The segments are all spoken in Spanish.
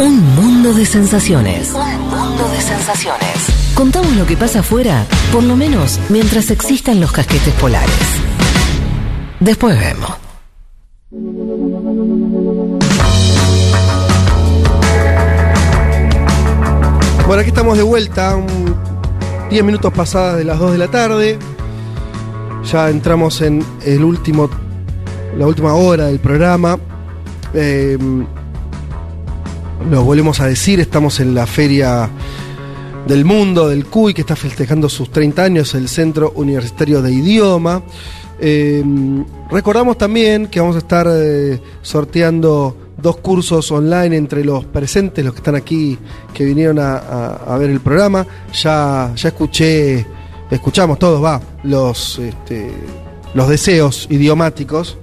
Un mundo de sensaciones. Un mundo de sensaciones. Contamos lo que pasa afuera, por lo menos mientras existan los casquetes polares. Después vemos. Bueno, aquí estamos de vuelta, 10 minutos pasadas de las 2 de la tarde. Ya entramos en el último, la última hora del programa. Eh, lo volvemos a decir, estamos en la feria del mundo del CUI, que está festejando sus 30 años, el Centro Universitario de Idioma. Eh, recordamos también que vamos a estar eh, sorteando dos cursos online entre los presentes, los que están aquí, que vinieron a, ver el programa. Ya, ya escuché, escuchamos todos, va, los, este, los deseos idiomáticos,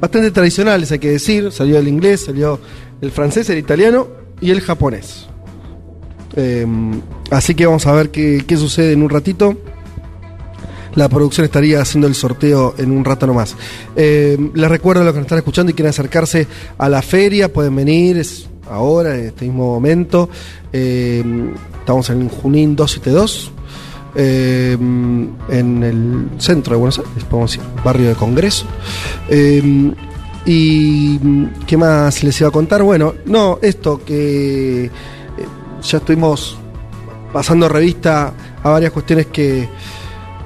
bastante tradicionales, hay que decir. Salió el inglés, salió el francés, el italiano y el japonés. Em, así que vamos a ver qué, qué sucede en un ratito. La producción estaría haciendo el sorteo en un rato nomás. Eh, les recuerdo a los que nos están escuchando y quieren acercarse a la feria, pueden venir, es ahora, en este mismo momento. Eh, estamos en Junín 272. Eh, en el centro de Buenos Aires, podemos decir, barrio de Congreso. ¿Y qué más les iba a contar? Bueno, no, esto que ya estuvimos pasando revista a varias cuestiones que,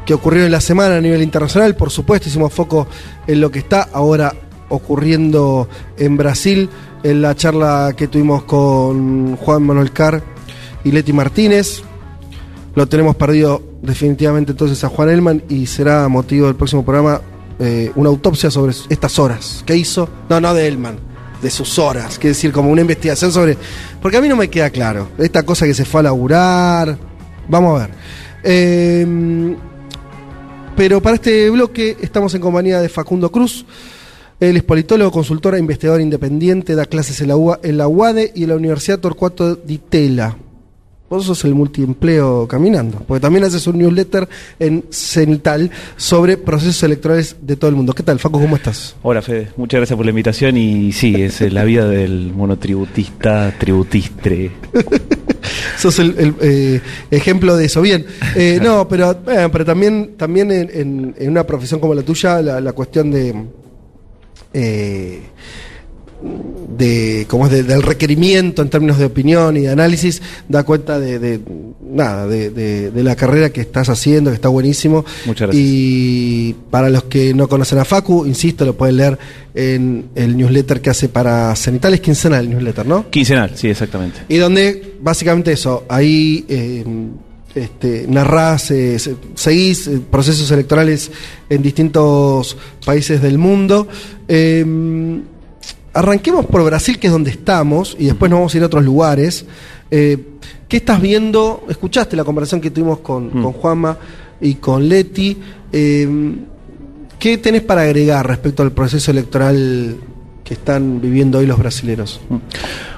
que ocurrieron en la semana a nivel internacional. Por supuesto, hicimos foco en lo que está ahora ocurriendo en Brasil, en la charla que tuvimos con Juan Manuel Carr y Leti Martínez. Lo tenemos perdido definitivamente entonces a Juan Elman y será motivo del próximo programa eh, una autopsia sobre estas horas. ¿Qué hizo? No, no de Elman, de sus horas. Quiere decir, como una investigación sobre. Porque a mí no me queda claro. Esta cosa que se fue a laburar. Vamos a ver. Eh, pero para este bloque estamos en compañía de Facundo Cruz. Él es politólogo, consultor e investigador independiente, da clases en la, en la UADE y en la Universidad Torcuato Di Tella. Vos sos el multiempleo caminando, porque también haces un newsletter en Cenital sobre procesos electorales de todo el mundo. ¿Qué tal, Facu? ¿Cómo estás? Hola, Fede. Muchas gracias por la invitación y sí, es la vida del monotributista, tributistre. sos el, eh, ejemplo de eso. Bien, eh, no, pero, eh, pero también, también en, una profesión como la tuya, la, cuestión de de como es del requerimiento en términos de opinión y de análisis da cuenta de, nada de, la carrera que estás haciendo que está buenísimo muchas gracias y para los que no conocen a Facu insisto lo pueden leer en el newsletter que hace para Cenital es quincenal el newsletter ¿no? quincenal sí exactamente y donde básicamente eso ahí eh, este, narrás, eh, seguís eh, procesos electorales en distintos países del mundo. Eh, arranquemos por Brasil, que es donde estamos, y después nos vamos a ir a otros lugares. Eh, ¿Qué estás viendo? Escuchaste la conversación que tuvimos con, mm. Juanma y con Leti. Eh, ¿Qué tenés para agregar respecto al proceso electoral que están viviendo hoy los brasileños? Mm.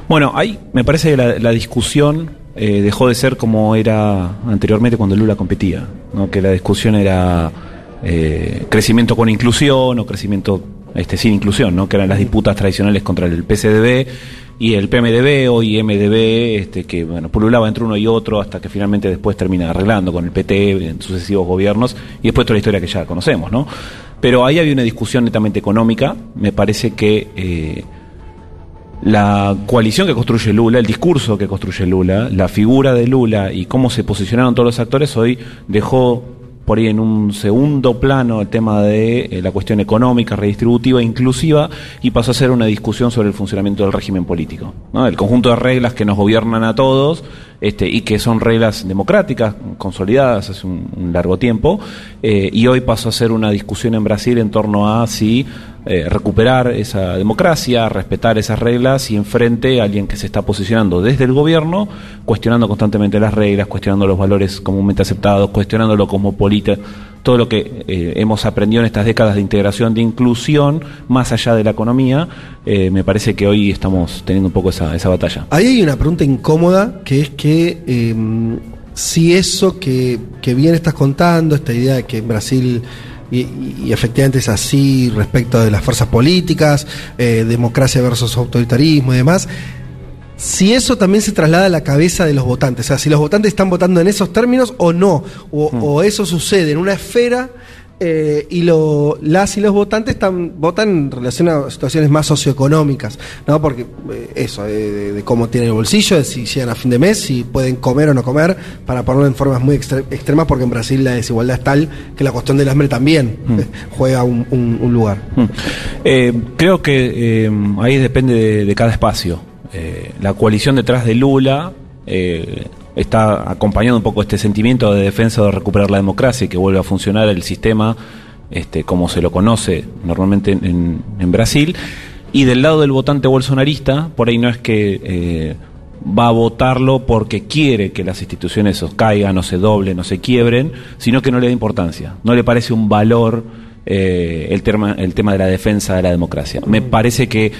Bueno, ahí me parece que la, discusión eh, dejó de ser como era anteriormente cuando Lula competía, ¿no? que la discusión era crecimiento con inclusión o crecimiento este, sin inclusión, ¿no? que eran las disputas tradicionales contra el PCDB y el PMDB, hoy MDB, este, que bueno, pululaba entre uno y otro hasta que finalmente después termina arreglando con el PT en sucesivos gobiernos y después toda la historia que ya conocemos. ¿no? Pero ahí había una discusión netamente económica, me parece que... Eh, la coalición que construye Lula, el discurso que construye Lula, la figura de Lula y cómo se posicionaron todos los actores hoy dejó por ahí en un segundo plano el tema de eh, la cuestión económica, redistributiva inclusiva y pasó a ser una discusión sobre el funcionamiento del régimen político. El conjunto de reglas que nos gobiernan a todos este, y que son reglas democráticas, consolidadas hace un, largo tiempo, eh, y hoy pasó a ser una discusión en Brasil en torno a si eh, recuperar esa democracia, respetar esas reglas y enfrente a alguien que se está posicionando desde el gobierno, cuestionando constantemente las reglas, cuestionando los valores comúnmente aceptados, cuestionándolo como política, todo lo que eh, hemos aprendido en estas décadas de integración, de inclusión, más allá de la economía, eh, me parece que hoy estamos teniendo un poco esa, esa batalla. Ahí hay una pregunta incómoda, que es que em, si eso que, que bien estás contando, esta idea de que en Brasil y, efectivamente es así respecto de las fuerzas políticas, eh, democracia versus autoritarismo y demás. Si eso también se traslada a la cabeza de los votantes, o sea, si los votantes están votando en esos términos o no, o, Hmm. o eso sucede en una esfera eh, y lo, las y los votantes están, votan en relación a situaciones más socioeconómicas, ¿no? Porque eh, eso, eh, de, de cómo tienen el bolsillo, de si llegan a fin de mes, si pueden comer o no comer, para ponerlo en formas muy extre- extremas, porque en Brasil la desigualdad es tal que la cuestión del hambre también Hmm. juega un, un- un lugar. Mm. Eh, creo que ahí depende de, de cada espacio. Eh, la coalición detrás de Lula eh, está acompañando un poco este sentimiento de defensa de recuperar la democracia y que vuelva a funcionar el sistema este, como se lo conoce normalmente en, Brasil. Y del lado del votante bolsonarista, por ahí no es que eh, va a votarlo porque quiere que las instituciones os caigan, o se doblen, o se quiebren, sino que no le da importancia. No le parece un valor el, tema, el tema de la defensa de la democracia. Me parece que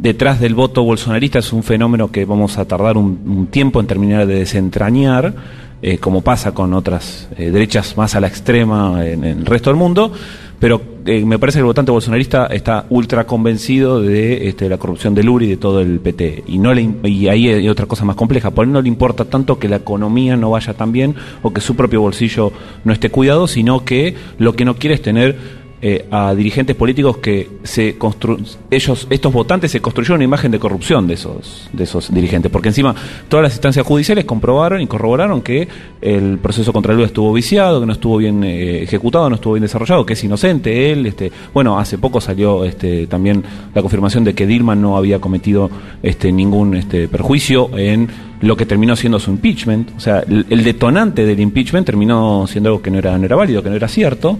detrás del voto bolsonarista es un fenómeno que vamos a tardar un, tiempo en terminar de desentrañar, eh, como pasa con otras eh, derechas más a la extrema en, el resto del mundo, pero eh, me parece que el votante bolsonarista está ultra convencido de este, la corrupción del URI y de todo el PT. Y, no le, y ahí hay otra cosa más compleja, por él no le importa tanto que la economía no vaya tan bien o que su propio bolsillo no esté cuidado, sino que lo que no quiere es tener eh, a dirigentes políticos que se constru ellos estos votantes se construyeron una imagen de corrupción de esos de esos dirigentes porque encima todas las instancias judiciales comprobaron y corroboraron que el proceso contra Lula estuvo viciado que no estuvo bien eh, ejecutado no estuvo bien desarrollado que es inocente él este bueno hace poco salió este también la confirmación de que Dilma no había cometido este ningún este perjuicio en lo que terminó siendo su impeachment o sea el detonante del impeachment terminó siendo algo que no era no era válido que no era cierto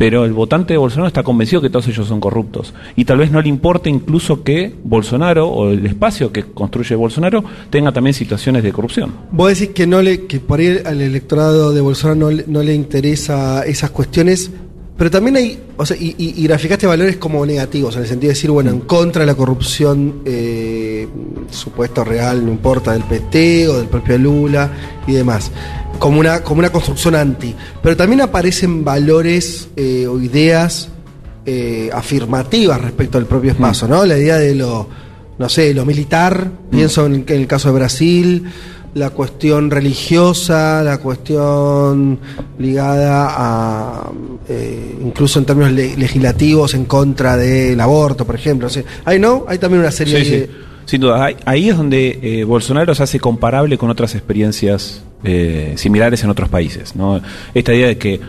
pero el votante de Bolsonaro está convencido que todos ellos son corruptos. Y tal vez no le importe incluso que Bolsonaro o el espacio que construye Bolsonaro tenga también situaciones de corrupción. Vos decís que no le, que por ahí al electorado de Bolsonaro no no le interesa esas cuestiones, pero también hay, o sea, y, y- y graficaste valores como negativos, en el sentido de decir, bueno, en contra de la corrupción eh, supuesto real, no importa, del PT o del propio Lula y demás, como una, como una construcción anti. Pero también aparecen valores eh, o ideas eh, afirmativas respecto al propio espacio, ¿no? La idea de lo, no sé, lo militar, pienso en, en el caso de Brasil, la cuestión religiosa, la cuestión ligada a, eh, incluso en términos le- legislativos, en contra del aborto, por ejemplo. O sea, hay, ¿no? Hay también una serie Sí, de... sí. Sin duda, ahí, ahí es donde eh, Bolsonaro se hace comparable con otras experiencias eh, similares en otros países. ¿no? Esta idea de que.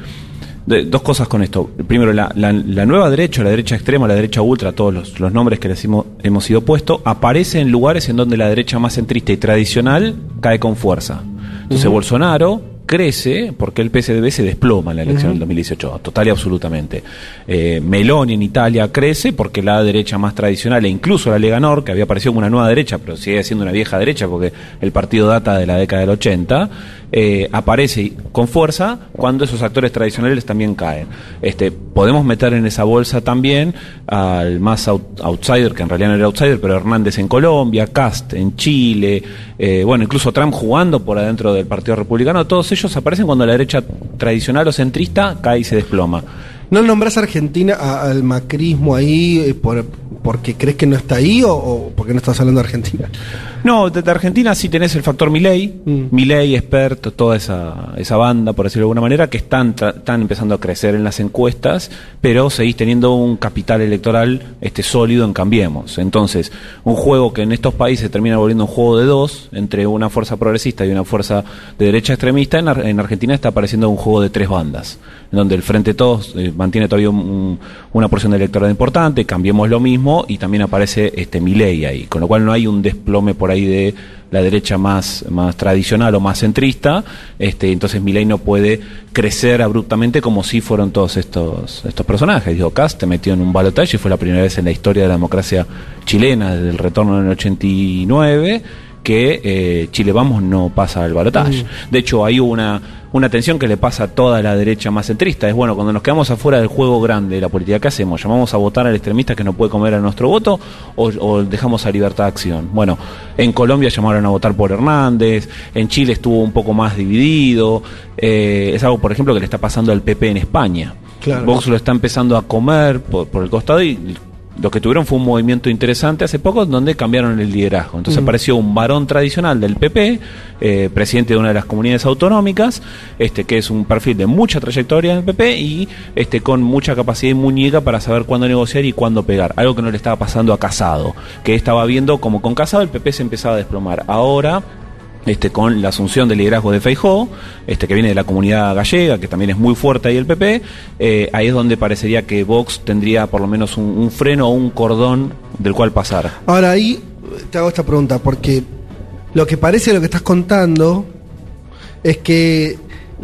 De- dos cosas con esto. Primero, la, la- la nueva derecha, la derecha extrema, la derecha ultra, todos los, los nombres que les hemos, hemos ido puesto, aparece en lugares en donde la derecha más centrista y tradicional cae con fuerza. Entonces, Bolsonaro crece porque el PSDB se desploma en la elección del 2018, total y absolutamente. Eh, Meloni en Italia crece porque la derecha más tradicional e incluso la Lega Nord, que había aparecido como una nueva derecha, pero sigue siendo una vieja derecha porque el partido data de la década del 80, eh, aparece con fuerza cuando esos actores tradicionales también caen. Este, podemos meter en esa bolsa también al más out- outsider, que en realidad no era outsider, pero Hernández en Colombia, Cast en Chile, eh, bueno, incluso Trump jugando por adentro del Partido Republicano, todos ellos aparecen cuando la derecha tradicional o centrista cae y se desploma. ¿No nombras a Argentina a- al macrismo ahí eh, por, porque crees que no está ahí o, o porque no estás hablando de Argentina? No, de, de Argentina sí tenés el factor Milei, Mm. Milei, Expert, toda esa, esa banda, por decirlo de alguna manera, que están, están empezando a crecer en las encuestas, pero seguís teniendo un capital electoral este, sólido en Cambiemos. Entonces, un juego que en estos países termina volviendo un juego de dos, entre una fuerza progresista y una fuerza de derecha extremista, en, Ar- en Argentina está apareciendo un juego de tres bandas, en donde el Frente Todos eh, mantiene todavía un- un- una porción de electorado importante, Cambiemos lo mismo, y también aparece este Milei ahí, con lo cual no hay un desplome por ahí de la derecha más, más tradicional o más centrista, este, entonces Milei no puede crecer abruptamente como si fueron todos estos, estos personajes. Digo, Cast te metió en un balotaje fue la primera vez en la historia de la democracia chilena desde el retorno en el 89 que eh, Chile Vamos no pasa al balotaje. De hecho, hay una, una tensión que le pasa a toda la derecha más centrista. Es bueno, cuando nos quedamos afuera del juego grande de la política, ¿qué hacemos? ¿Llamamos a votar al extremista que no puede comer a nuestro voto o, o dejamos a libertad de acción? Bueno, en Colombia llamaron a votar por Hernández, en Chile estuvo un poco más dividido. eh, es algo, por ejemplo, que le está pasando al PP en España. Claro. Vox lo está empezando a comer por, por el costado y lo que tuvieron fue un movimiento interesante hace poco donde cambiaron el liderazgo. Entonces Mm. apareció un varón tradicional del PP, eh, presidente de una de las comunidades autonómicas, este que es un perfil de mucha trayectoria en el PP y este con mucha capacidad y muñeca para saber cuándo negociar y cuándo pegar. Algo que no le estaba pasando a Casado, que estaba viendo como con Casado el PP se empezaba a desplomar. Ahora este, con la asunción del liderazgo de Feijó, este, que viene de la comunidad gallega, que también es muy fuerte ahí el PP, eh, ahí es donde parecería que Vox tendría por lo menos un, un freno o un cordón del cual pasar. Ahora ahí te hago esta pregunta, porque lo que parece lo que estás contando es que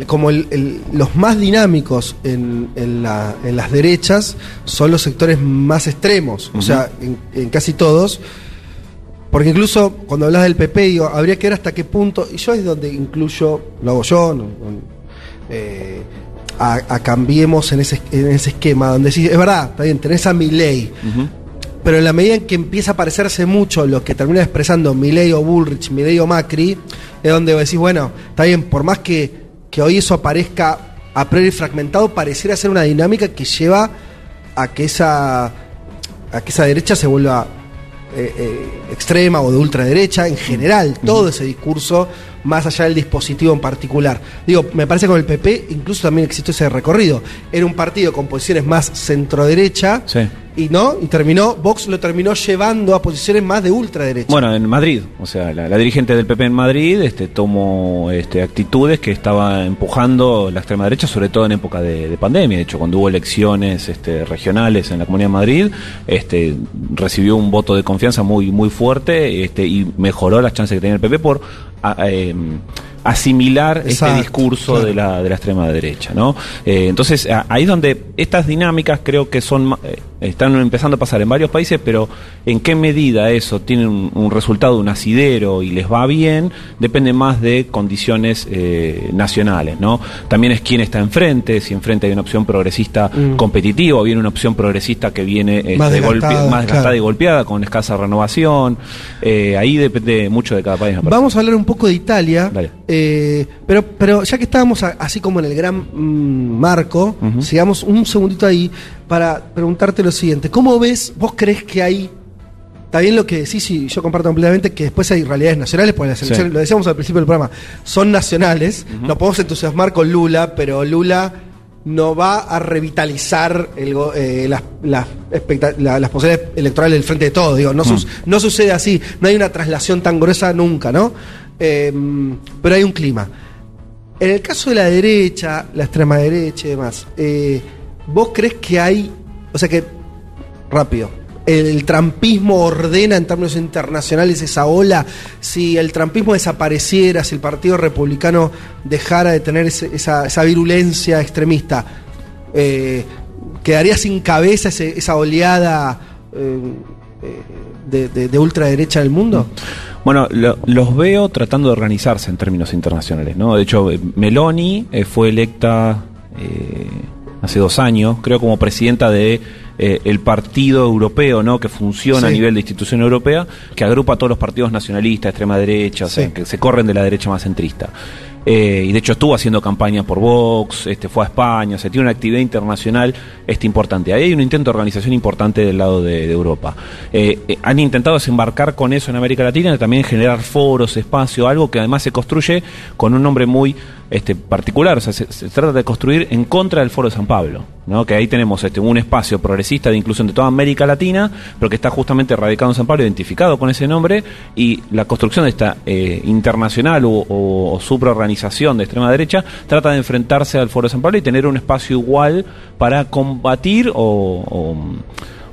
como el- el- los más dinámicos en, en la- en las derechas son los sectores más extremos, o sea, en, en casi todos. Porque incluso cuando hablas del PP, digo, habría que ver hasta qué punto, y yo es donde incluyo, lo hago yo, no- no- eh, a, a cambiemos en ese, en ese esquema, donde sí, es verdad, está bien, tenés a mi ley, pero en la medida en que empieza a parecerse mucho lo que termina expresando Milei o Bullrich, Milei o Macri, es donde decís, bueno, está bien, por más que, que hoy eso aparezca a priori fragmentado, pareciera ser una dinámica que lleva a que esa, a que esa derecha se vuelva eh, eh, extrema o de ultraderecha, en general, todo ese discurso, más allá del dispositivo en particular. Digo, me parece que con el PP incluso también existió ese recorrido. Era un partido con posiciones más centro-derecha Sí. Y no, y terminó, Vox lo terminó llevando a posiciones más de ultraderecha. Bueno, en Madrid, o sea, la, dirigente del PP en Madrid este, tomó este, actitudes que estaba empujando la extrema derecha, sobre todo en época de, de pandemia. De hecho, cuando hubo elecciones este, regionales en la Comunidad de Madrid, este, recibió un voto de confianza muy, muy fuerte este, y mejoró las chances que tenía el PP por a- em, asimilar Exacto, este discurso claro. de la, de la extrema derecha, ¿no? Eh, entonces, a- ahí es donde estas dinámicas creo que son eh, están empezando a pasar en varios países, pero en qué medida eso tiene un, un resultado, un asidero y les va bien, depende más de condiciones eh, nacionales, ¿no? También es quién está enfrente, si enfrente hay una opción progresista Mm. competitiva o viene una opción progresista que viene este, Más golpe- desgastada, más desgastada claro. y golpeada, con escasa renovación. Eh, ahí depende mucho de cada país. Vamos a hablar un poco de Italia, Dale. Eh, pero, pero ya que estábamos a- así como en el gran mm, marco, sigamos un segundito ahí para preguntarte lo siguiente. ¿Cómo ves, vos crees que hay, está bien lo que decís y yo comparto completamente, que después hay realidades nacionales, porque las elecciones, Sí. lo decíamos al principio del programa, son nacionales, nos podemos entusiasmar con Lula, pero Lula no va a revitalizar el eh, las, las, expecta- la- las posibilidades electorales del frente de todo. Digo, no, sus- no sucede así, no hay una traslación tan gruesa nunca, ¿no? Eh, pero hay un clima. En el caso de la derecha, la extrema derecha y demás, eh, ¿vos crees que hay, o sea que, rápido, el trampismo ordena en términos internacionales esa ola? Si el trampismo desapareciera, si el Partido Republicano dejara de tener esa, virulencia extremista, eh, ¿quedaría sin cabeza esa oleada eh, eh, de, de- de ultraderecha del mundo? Bueno, lo- los veo tratando de organizarse en términos internacionales, ¿no? De hecho, Meloni fue electa hace dos años, creo, como presidenta de eh, el partido europeo, ¿no? Que funciona a nivel de institución europea, que agrupa a todos los partidos nacionalistas, extrema derecha, o sea, que se corren de la derecha más centrista. Eh, y de hecho estuvo haciendo campaña por Vox, este, fue a España, o sea, tiene una actividad internacional este, importante. Ahí hay un intento de organización importante del lado de, de Europa. Eh, eh, han intentado desembarcar con eso en América Latina y también generar foros, espacio, algo que además se construye con un nombre muy este, particular, o sea, se, trata de construir en contra del Foro de San Pablo, ¿no? que ahí tenemos este, un espacio progresista de inclusión de toda América Latina, pero que está justamente radicado en San Pablo, identificado con ese nombre, y la construcción de esta eh, internacional o, o, de extrema derecha trata de enfrentarse al Foro de San Pablo y tener un espacio igual para combatir o, o-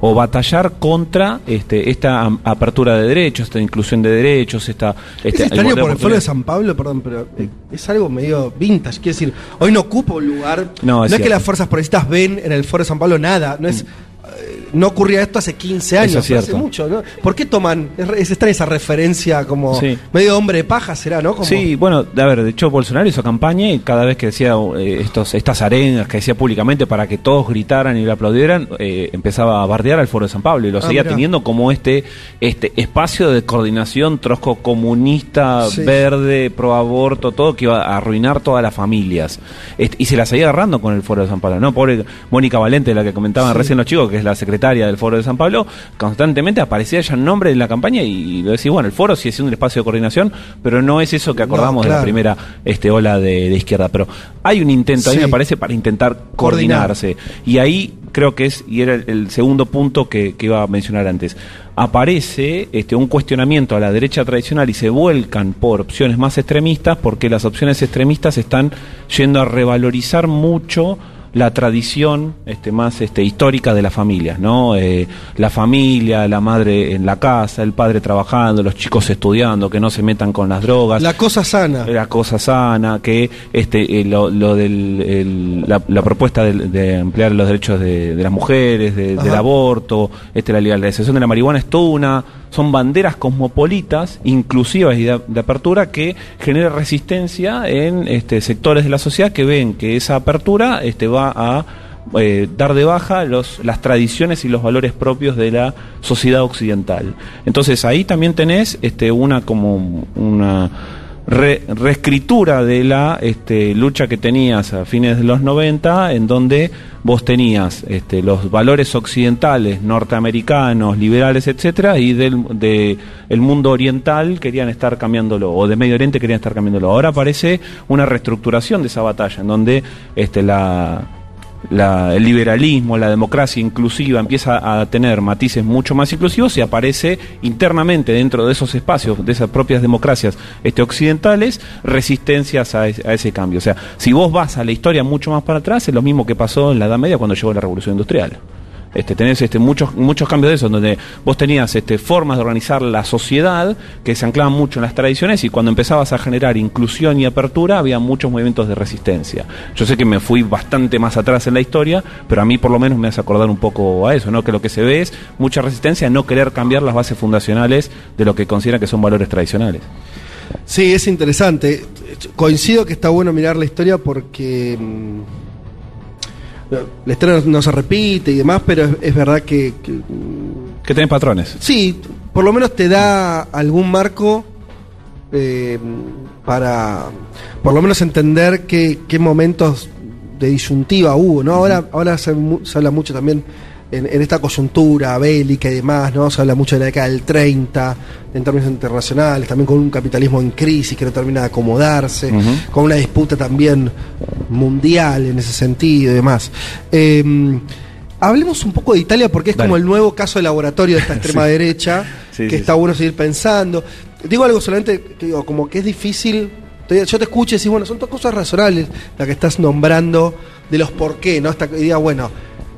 o batallar contra este, esta apertura de derechos, esta inclusión de derechos, esta... Es extraño igualdad por el foro de. San Pablo, perdón, pero eh, es algo medio vintage. Quiero decir, hoy no ocupa un lugar. No, No, es que las fuerzas progresistas ven en el foro de San Pablo nada. No es. eh, No ocurría esto hace 15 años, Eso es pero hace mucho, ¿no? ¿Por qué toman? Es, esa referencia como Sí. medio hombre de paja, será, ¿no? Como- Sí, bueno, a ver, de hecho Bolsonaro hizo campaña y cada vez que decía eh, estos, estas arengas que decía públicamente para que todos gritaran y le aplaudieran, eh, empezaba a bardear al Foro de San Pablo y lo Ah, seguía mirá. teniendo como este, este espacio de coordinación trosco comunista, Sí. verde, pro aborto, todo que iba a arruinar todas las familias. Este, y se la seguía agarrando con el Foro de San Pablo, ¿no? Pobre Mónica Valente, la que comentaban Sí. recién los chicos, que es la secretaria del Foro de San Pablo, constantemente aparecía ya el nombre en la campaña y, lo decís, bueno, el Foro sí es un espacio de coordinación, pero no es eso que acordamos de la primera este, ola de, izquierda. Pero hay un intento, a mí me parece, para intentar coordinarse. Y ahí creo que es, y era el, segundo punto que, iba a mencionar antes, aparece este, un cuestionamiento a la derecha tradicional y se vuelcan por opciones más extremistas porque las opciones extremistas están yendo a revalorizar mucho la tradición este, más este, histórica de las familias, ¿no? Eh, la familia, la madre en la casa, el padre trabajando, los chicos estudiando, que no se metan con las drogas. La cosa sana. La cosa sana, que este, eh, lo, lo del, la, propuesta de, ampliar los derechos de, las mujeres, del aborto, este, la legalización de la marihuana, es toda una son banderas cosmopolitas, inclusivas y de, apertura, que genera resistencia en este, sectores de la sociedad que ven que esa apertura este, va a eh, dar de baja los, las tradiciones y los valores propios de la sociedad occidental. Entonces ahí también tenés este, una como una reescritura de la este, lucha que tenías a fines de los 90, en donde vos tenías este, los valores occidentales, norteamericanos, liberales, etcétera, y del de el mundo oriental querían estar cambiándolo, o de Medio Oriente querían estar cambiándolo. Ahora parece una reestructuración de esa batalla, en donde este, la el liberalismo, la democracia inclusiva empieza a tener matices mucho más inclusivos y aparece internamente dentro de esos espacios, de esas propias democracias este, occidentales, resistencias a, ese cambio. O sea, si vos vas a la historia mucho más para atrás, es lo mismo que pasó en la Edad Media cuando llegó la Revolución Industrial. Este, tenés este, muchos, muchos cambios de eso, donde vos tenías este, formas de organizar la sociedad que se anclaban mucho en las tradiciones y cuando empezabas a generar inclusión y apertura había muchos movimientos de resistencia. Yo sé que me fui bastante más atrás en la historia, pero a mí por lo menos me hace acordar un poco a eso, ¿no? que lo que se ve es mucha resistencia a no querer cambiar las bases fundacionales de lo que consideran que son valores tradicionales. Sí, es interesante. Coincido que está bueno mirar la historia porque... La historia no, se repite y demás, pero es, verdad que, que... Que patrones. Sí, por lo menos te da algún marco eh, para, por lo menos entender qué, qué momentos de disyuntiva hubo, ¿no? Ahora, ahora se habla mucho también en, esta coyuntura bélica y demás, ¿no? Se habla mucho de la década del 30, en términos internacionales, también con un capitalismo en crisis que no termina de acomodarse, con una disputa también mundial en ese sentido y demás. Em, hablemos un poco de Italia porque es como el nuevo caso de laboratorio de esta extrema derecha, que está bueno seguir pensando. Digo algo solamente, que digo, como que es difícil yo te escucho y decís, bueno, son todas cosas razonables las que estás nombrando de los por qué, ¿no? Esta idea, bueno,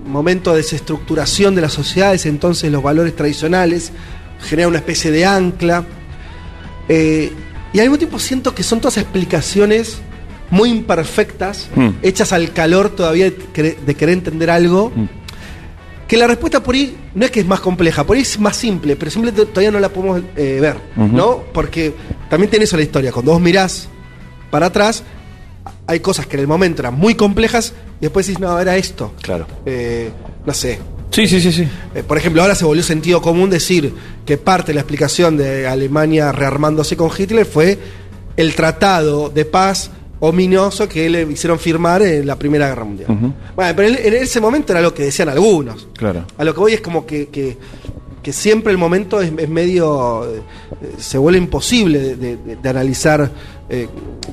momento de desestructuración de las sociedades, entonces los valores tradicionales generan una especie de ancla. Eh, y al mismo tiempo siento que son todas explicaciones muy imperfectas, mm. hechas al calor todavía de, querer entender algo. Mm. Que la respuesta por ahí no es que es más compleja, por ahí es más simple, pero simplemente todavía no la podemos eh, ver, ¿no? Porque también tiene eso la historia. Cuando vos mirás para atrás, hay cosas que en el momento eran muy complejas y después dices, no, era esto. Claro. Eh, no sé. Sí, sí, sí, sí. Eh, por ejemplo, ahora se volvió sentido común decir que parte de la explicación de Alemania rearmándose con Hitler fue el tratado de paz ominoso que le hicieron firmar en la Primera Guerra Mundial. Bueno, pero en, ese momento era lo que decían algunos. Claro. A lo que voy es como que, que, siempre el momento es, medio. Eh, se vuelve imposible de analizar eh,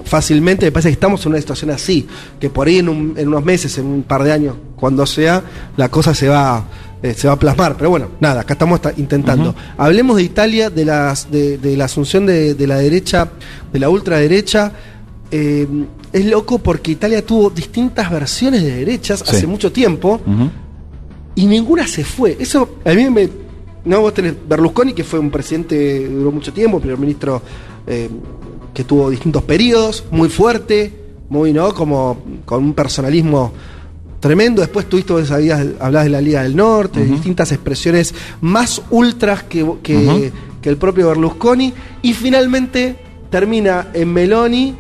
fácilmente. Me parece que estamos en una situación así, que por ahí en, unos meses, en un par de años, cuando sea, la cosa se va, eh, se va a plasmar. Pero bueno, nada, acá estamos intentando. Hablemos de Italia, de, las, de, la asunción de, la derecha, de la ultraderecha. Eh, es loco porque Italia tuvo distintas versiones de derechas hace mucho tiempo y ninguna se fue. Eso a mí me. No, vos tenés Berlusconi, que fue un presidente, duró mucho tiempo, primer ministro que tuvo distintos periodos, muy fuerte, muy, ¿no? Como con un personalismo tremendo. Después tuviste, vos sabías, hablabas de la Liga del Norte, distintas expresiones más ultras que, que, que el propio Berlusconi. Y finalmente termina en Meloni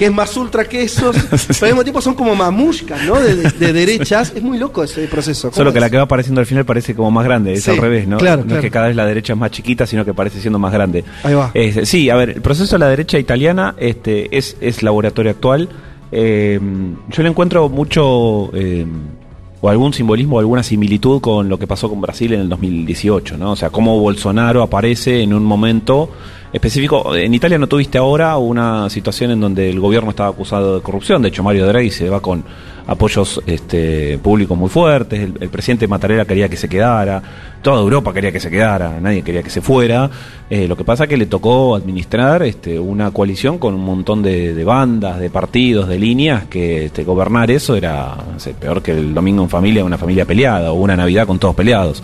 que es más ultra que esos, pero al mismo tiempo son como mamushkas, ¿no? De, derechas. Es muy loco ese proceso. Solo que la que va apareciendo al final parece como más grande, es al revés, ¿no? Claro, no es que cada vez la derecha es más chiquita, sino que parece siendo más grande. Ahí va. sí, a ver, el proceso de la derecha italiana este, es, es laboratorio actual. Eh, yo le encuentro mucho. Eh, o algún simbolismo o alguna similitud con lo que pasó con Brasil en el 2018, ¿no? O sea, cómo Bolsonaro aparece en un momento específico. En Italia no tuviste ahora una situación en donde el gobierno estaba acusado de corrupción, de hecho Mario Draghi se va con apoyos este, públicos muy fuertes, el, presidente Mattarella quería que se quedara, toda Europa quería que se quedara, nadie quería que se fuera. Eh, lo que pasa es que le tocó administrar este, una coalición con un montón de, bandas, de partidos, de líneas, que este, gobernar eso era peor que el domingo en familia, una familia peleada, o una Navidad con todos peleados.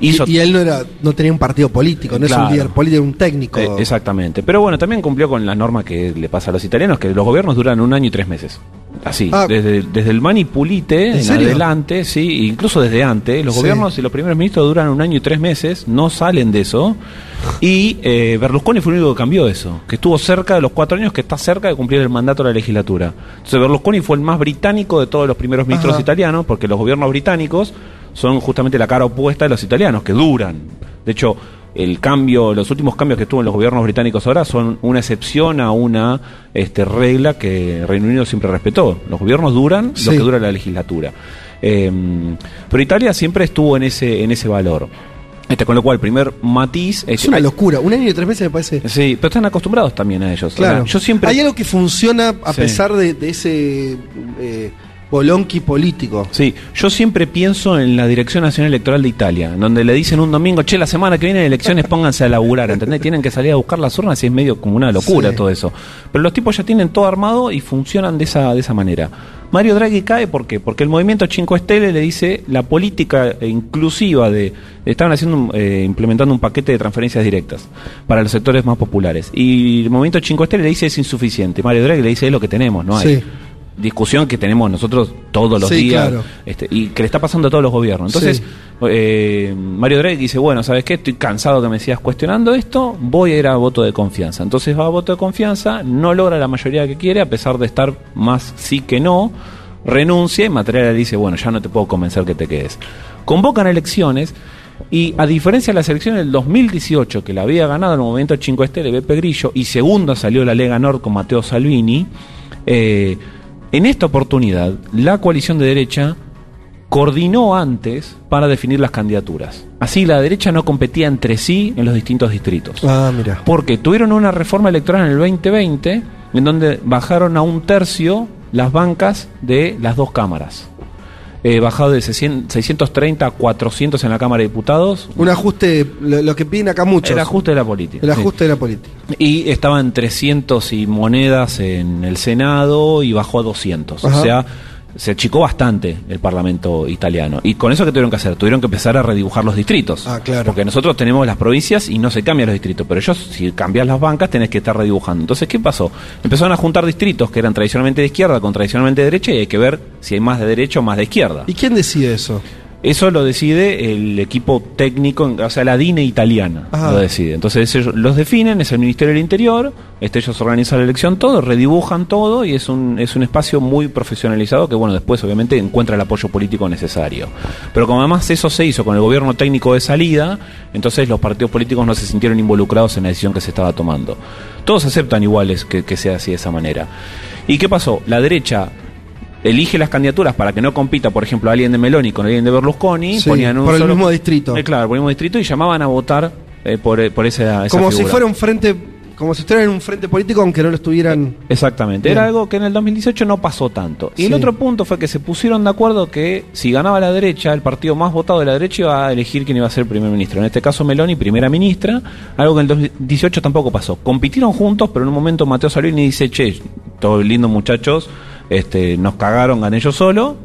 Y, él no era no tenía un partido político, no es un líder político, un técnico. Eh, exactamente. Pero bueno, también cumplió con la norma que le pasa a los italianos, que los gobiernos duran un año y tres meses. Así, ah. desde, desde el manipulite en, adelante, sí, incluso desde antes, los gobiernos y los primeros ministros duran un año y tres meses, no salen de eso. Y eh, Berlusconi fue el único que cambió eso, que estuvo cerca de los cuatro años, que está cerca de cumplir el mandato de la legislatura. Entonces Berlusconi fue el más británico de todos los primeros ministros italianos, porque los gobiernos británicos son justamente la cara opuesta de los italianos, que duran. De hecho, el cambio, los últimos cambios que tuvo en los gobiernos británicos ahora son una excepción a una este, regla que Reino Unido siempre respetó. Los gobiernos duran lo que dura la legislatura. Em, pero Italia siempre estuvo en ese, en ese valor. Este, con lo cual, primer matiz. Es, una locura. Un año y tres meses me parece. Sí, pero están acostumbrados también a ellos. Claro. yo siempre. Hay algo que funciona a pesar de, ese. Eh, Bolonqui político. Sí, yo siempre pienso en la Dirección Nacional Electoral de Italia, donde le dicen un domingo, che, la semana que viene elecciones pónganse a laburar, ¿entendés? Tienen que salir a buscar las urnas y es medio como una locura todo eso. Pero los tipos ya tienen todo armado y funcionan de esa, de esa manera. Mario Draghi cae, ¿por qué? Porque el movimiento 5 Estele le dice la política inclusiva de... Estaban haciendo, eh, implementando un paquete de transferencias directas para los sectores más populares. Y el movimiento 5 Estele le dice es insuficiente. Mario Draghi le dice es lo que tenemos, no hay discusión que tenemos nosotros todos los días este, y que le está pasando a todos los gobiernos. Entonces, eh, Mario Draghi dice, bueno, ¿sabes qué? Estoy cansado que me sigas cuestionando esto, voy a ir a voto de confianza. Entonces va a voto de confianza, no logra la mayoría que quiere, a pesar de estar más sí que no, renuncia y Mattarella le dice, bueno, ya no te puedo convencer que te quedes. Convocan elecciones y a diferencia de las elecciones del 2018, que la había ganado en el momento 5 Estele, Beppe Grillo, y segundo salió la Lega Nord con Matteo Salvini, eh, en esta oportunidad, la coalición de derecha coordinó antes para definir las candidaturas. Así la derecha no competía entre sí en los distintos distritos. Ah, mira. Porque tuvieron una reforma electoral en el 2020 en donde bajaron a un tercio las bancas de las dos cámaras eh, bajado de 630 a 400 en la Cámara de Diputados. Un ajuste, lo, que piden acá muchos. El ajuste de la política. El ajuste de la política. Y estaban 300 y monedas en el Senado y bajó a 200. O sea se achicó bastante el Parlamento italiano. ¿Y con eso qué tuvieron que hacer? Tuvieron que empezar a redibujar los distritos. Ah, claro. Porque nosotros tenemos las provincias y no se cambian los distritos, pero ellos, si cambias las bancas, tenés que estar redibujando. Entonces, ¿qué pasó? Empezaron a juntar distritos que eran tradicionalmente de izquierda con tradicionalmente de derecha y hay que ver si hay más de derecha o más de izquierda. ¿Y quién decide eso? Eso lo decide el equipo técnico, o sea, la DINE italiana lo decide. Entonces ellos los definen, es el Ministerio del Interior, este, ellos organizan la elección todo, redibujan todo y es un, es un espacio muy profesionalizado que, bueno, después obviamente encuentra el apoyo político necesario. Pero como además eso se hizo con el gobierno técnico de salida, entonces los partidos políticos no se sintieron involucrados en la decisión que se estaba tomando. Todos aceptan iguales que, que sea así de esa manera. ¿Y qué pasó? La derecha elige las candidaturas para que no compita, por ejemplo, alguien de Meloni con alguien de Berlusconi, ponían un por el mismo distrito. Eh, claro, por el mismo distrito y llamaban a votar eh, por, eh, por esa, Como si fuera un frente como si estuvieran en un frente político aunque no lo estuvieran. Exactamente, era algo que en el 2018 no pasó tanto. Y el otro punto fue que se pusieron de acuerdo que si ganaba la derecha, el partido más votado de la derecha iba a elegir quién iba a ser primer ministro. En este caso Meloni, primera ministra, algo que en el 2018 tampoco pasó. Compitieron juntos, pero en un momento Mateo Salvini dice, che, todos lindos muchachos, este, nos cagaron, gané yo solo,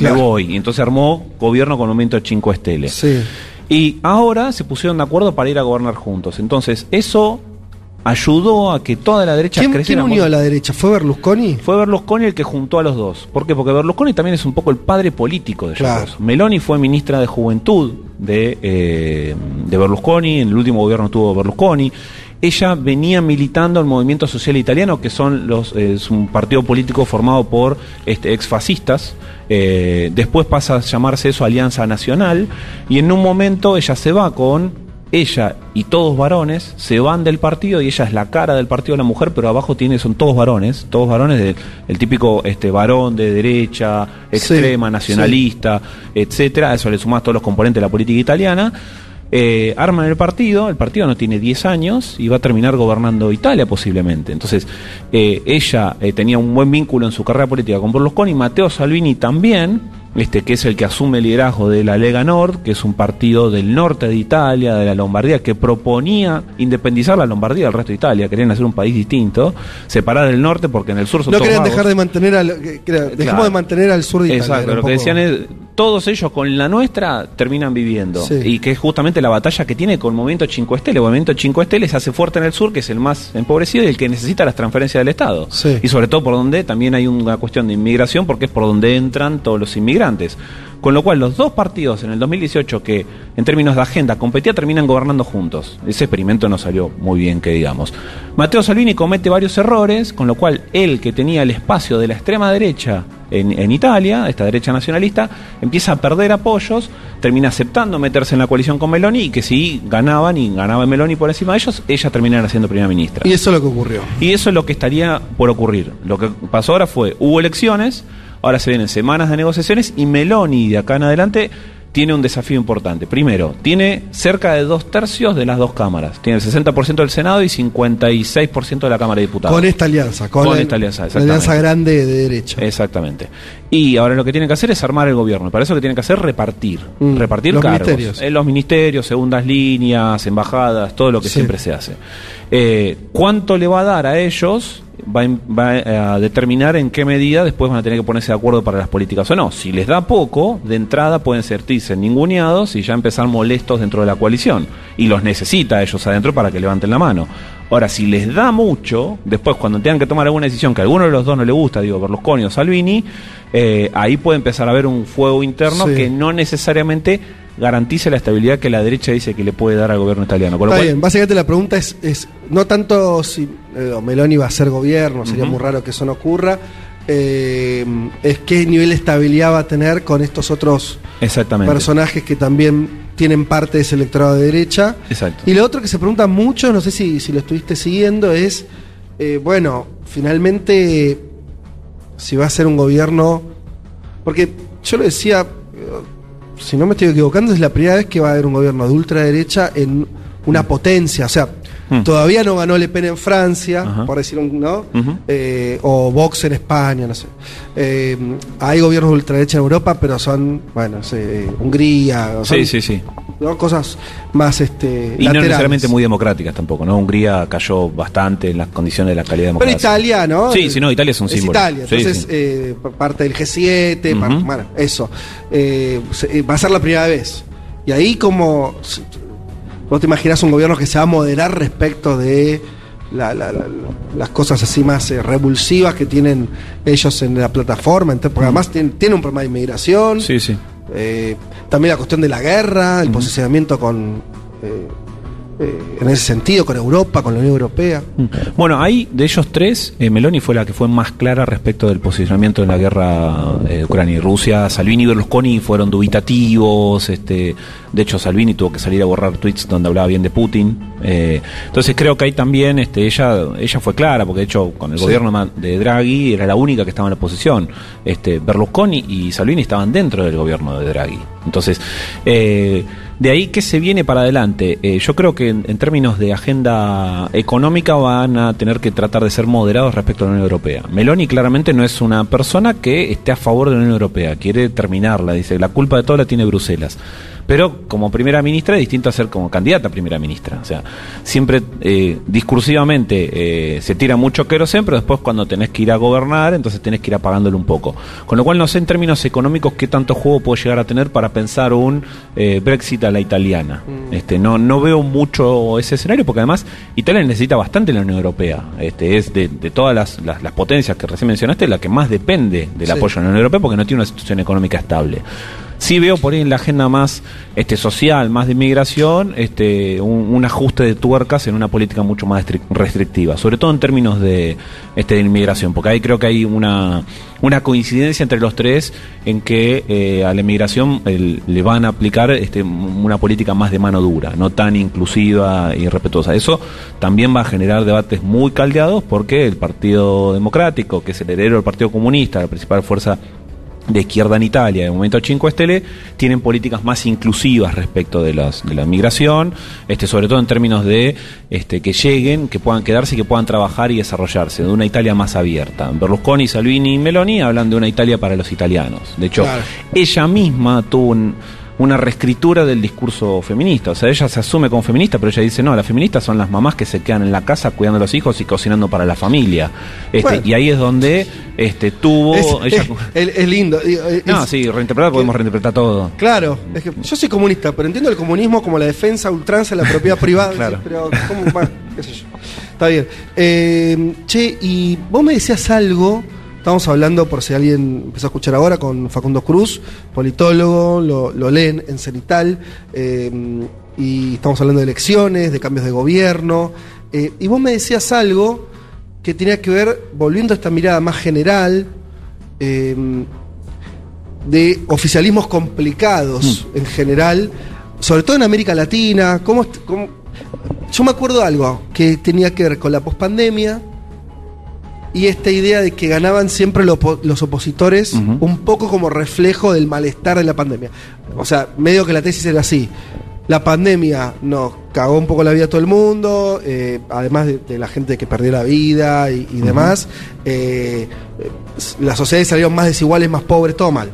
me voy. Y entonces armó gobierno con de 5 esteles. Y ahora se pusieron de acuerdo para ir a gobernar juntos. Entonces, eso ayudó a que toda la derecha ¿Quién, creciera. ¿Quién unió a la derecha? ¿Fue Berlusconi? Fue Berlusconi el que juntó a los dos. ¿Por qué? Porque Berlusconi también es un poco el padre político de ellos Meloni fue ministra de Juventud de, eh, de Berlusconi, en el último gobierno tuvo Berlusconi ella venía militando el movimiento social italiano, que son los, es un partido político formado por este, exfascistas. Eh, después pasa a llamarse eso Alianza Nacional. Y en un momento ella se va con ella y todos varones se van del partido y ella es la cara del partido de la mujer, pero abajo tiene, son todos varones, todos varones del el típico este varón de derecha, extrema, nacionalista, etcétera. A eso le sumas todos los componentes de la política italiana. Eh, arman el partido, el partido no tiene 10 años y va a terminar gobernando Italia posiblemente. Entonces, eh, ella eh, tenía un buen vínculo en su carrera política con Berlusconi, Matteo Salvini también, este, que es el que asume el liderazgo de la Lega Nord, que es un partido del norte de Italia, de la Lombardía, que proponía independizar la Lombardía del resto de Italia, querían hacer un país distinto, separar el norte porque en el sur son No todos querían dejar de mantener al, que- que- dejemos Claro. de mantener al sur de Italia. Exacto, era un lo que decían es, todos ellos con la nuestra terminan viviendo. Sí. Y que es justamente la batalla que tiene con el Movimiento 5 Stelle. El Movimiento 5 Stelle se hace fuerte en el sur, que es el más empobrecido y el que necesita las transferencias del Estado. Sí. Y sobre todo por donde también hay una cuestión de inmigración, porque es por donde entran todos los inmigrantes. Con lo cual, los dos partidos en el 2018 que, en términos de agenda, competían, terminan gobernando juntos. Ese experimento no salió muy bien, que digamos. Matteo Salvini comete varios errores, con lo cual él, que tenía el espacio de la extrema derecha en, en Italia, esta derecha nacionalista, empieza a perder apoyos, termina aceptando meterse en la coalición con Meloni y que si ganaban y ganaba Meloni por encima de ellos, ella terminara siendo primera ministra. Y eso es lo que ocurrió. Y eso es lo que estaría por ocurrir. Lo que pasó ahora fue, hubo elecciones, ahora se vienen semanas de negociaciones y Meloni de acá en adelante tiene un desafío importante. Primero, tiene cerca de dos tercios de las dos cámaras. Tiene el 60% del Senado y 56% de la Cámara de Diputados. Con esta alianza. Con, Con el- esta alianza, La exactamente. alianza grande de derecha. Exactamente. Y ahora lo que tienen que hacer es armar el gobierno. Para eso lo que tienen que hacer es repartir. Mm, Repartir los cargos. ministerios. En los ministerios, segundas líneas, embajadas, todo lo que Sí. siempre se hace. Eh, ¿Cuánto le va a dar a ellos? Va, va a determinar en qué medida después van a tener que ponerse de acuerdo para las políticas o no. Si les da poco, de entrada pueden sentirse ninguneados y ya empezar molestos dentro de la coalición. Y los necesita a ellos adentro para que levanten la mano. Ahora, si les da mucho, después cuando tengan que tomar alguna decisión que a alguno de los dos no le gusta, digo Berlusconi o Salvini, eh, ahí puede empezar a haber un fuego interno Sí. que no necesariamente garantice la estabilidad que la derecha dice que le puede dar al gobierno italiano. Con lo Está cual- bien, básicamente la pregunta es, es no tanto si eh, Meloni va a ser gobierno, sería muy raro que eso no ocurra, eh, es qué nivel de estabilidad va a tener con estos otros Exactamente. personajes que también tienen parte de ese electorado de derecha. Exacto. Y lo otro que se pregunta mucho, no sé si, si lo estuviste siguiendo, es, eh, bueno, finalmente, si va a ser un gobierno, porque yo lo decía, si no me estoy equivocando, es la primera vez que va a haber un gobierno de ultraderecha en una potencia, o sea, Mm. todavía no ganó Le Pen en Francia, Ajá. por decir un, ¿no? Eh, o Vox en España, no sé. Eh, hay gobiernos de ultraderecha en Europa, pero son, bueno, no sé, Hungría, son- Sí, sí, sí. ¿No? cosas más este Y no necesariamente muy democráticas tampoco, ¿no? Hungría cayó bastante en las condiciones de la calidad pero democrática. Italia no Sí, sí, no, Italia es un símbolo. Italia Sí, entonces sí. eh, parte del G7 par- Ujú. bueno eso Eh, eh, va a ser la primera vez y ahí como vos te imaginas un gobierno que se va a moderar respecto de la- la- la- las cosas así más eh, revulsivas que tienen ellos en la plataforma entonces, porque además tiene, tiene un problema de inmigración Sí, sí. Eh, también la cuestión de la guerra, el posicionamiento con eh, eh, en ese sentido con Europa, con la Unión Europea. Bueno, ahí de ellos tres, eh, Meloni fue la que fue más clara respecto del posicionamiento en la guerra eh, de Ucrania y Rusia. Salvini y Berlusconi fueron dubitativos. Este, de hecho, Salvini tuvo que salir a borrar tweets donde hablaba bien de Putin. Eh, entonces creo que ahí también este, ella, ella fue clara, porque de hecho con el Sí. gobierno de Draghi era la única que estaba en la oposición. Este, Berlusconi y Salvini estaban dentro del gobierno de Draghi. Entonces, eh, de ahí que se viene para adelante. Eh, yo creo que en, en términos de agenda económica van a tener que tratar de ser moderados respecto a la Unión Europea. Meloni claramente no es una persona que esté a favor de la Unión Europea, quiere terminarla, dice, la culpa de todo la tiene Bruselas. Pero como primera ministra es distinto a ser como candidata a primera ministra. O sea, siempre eh, discursivamente eh, se tira mucho querosén, pero después cuando tenés que ir a gobernar, entonces tenés que ir apagándolo un poco. Con lo cual no sé en términos económicos qué tanto juego puede llegar a tener para pensar un eh, Brexit a la italiana. Este, no, no veo mucho ese escenario porque además Italia necesita bastante la Unión Europea. Este, es de, de todas las, las, las potencias que recién mencionaste la que más depende del Sí. apoyo a la Unión Europea porque no tiene una situación económica estable. Sí veo por ahí en la agenda más este, social, más de inmigración, este, un, ajuste de tuercas en una política mucho más estri- restrictiva, sobre todo en términos de, este, de inmigración, porque ahí creo que hay una, una coincidencia entre los tres en que eh, a la inmigración le van a aplicar este, una política más de mano dura, no tan inclusiva y respetuosa. Eso también va a generar debates muy caldeados porque el Partido Democrático, que es el heredero del Partido Comunista, la principal fuerza de izquierda en Italia, de Movimiento 5 Stelle, tienen políticas más inclusivas respecto de, las, de la migración, este, sobre todo en términos de este, que lleguen, que puedan quedarse y que puedan trabajar y desarrollarse, de una Italia más abierta. Berlusconi, Salvini y Meloni hablan de una Italia para los italianos. De hecho, Claro. ella misma tuvo un- una reescritura del discurso feminista. O sea, ella se asume como feminista, pero ella dice, no, las feministas son las mamás que se quedan en la casa cuidando a los hijos y cocinando para la familia. Este, Bueno. Y ahí es donde este, tuvo... Es, ella- es- lindo. es- no, sí, reinterpretar podemos reinterpretar todo. Claro, es que yo soy comunista, pero entiendo el comunismo como la defensa ultranza de la propiedad privada. Claro. Pero, ¿cómo? Qué sé yo. Está bien. Eh, che, y vos me decías algo, estamos hablando, por si alguien empezó a escuchar ahora, con Facundo Cruz, politólogo, lo, lo leen en Cenital, eh, y estamos hablando de elecciones, de cambios de gobierno, eh, y vos me decías algo que tenía que ver, volviendo a esta mirada más general, eh, de oficialismos complicados en general, sobre todo en América Latina. ¿Cómo, Yo me acuerdo de algo que tenía que ver con la pospandemia y esta idea de que ganaban siempre lo los opositores un poco como reflejo del malestar de la pandemia. O sea, medio que la tesis era así. La pandemia nos cagó un poco la vida a todo el mundo, eh, además de, de la gente que perdió la vida y, y demás. eh, eh, las sociedades salieron más desiguales, más pobres, todo mal.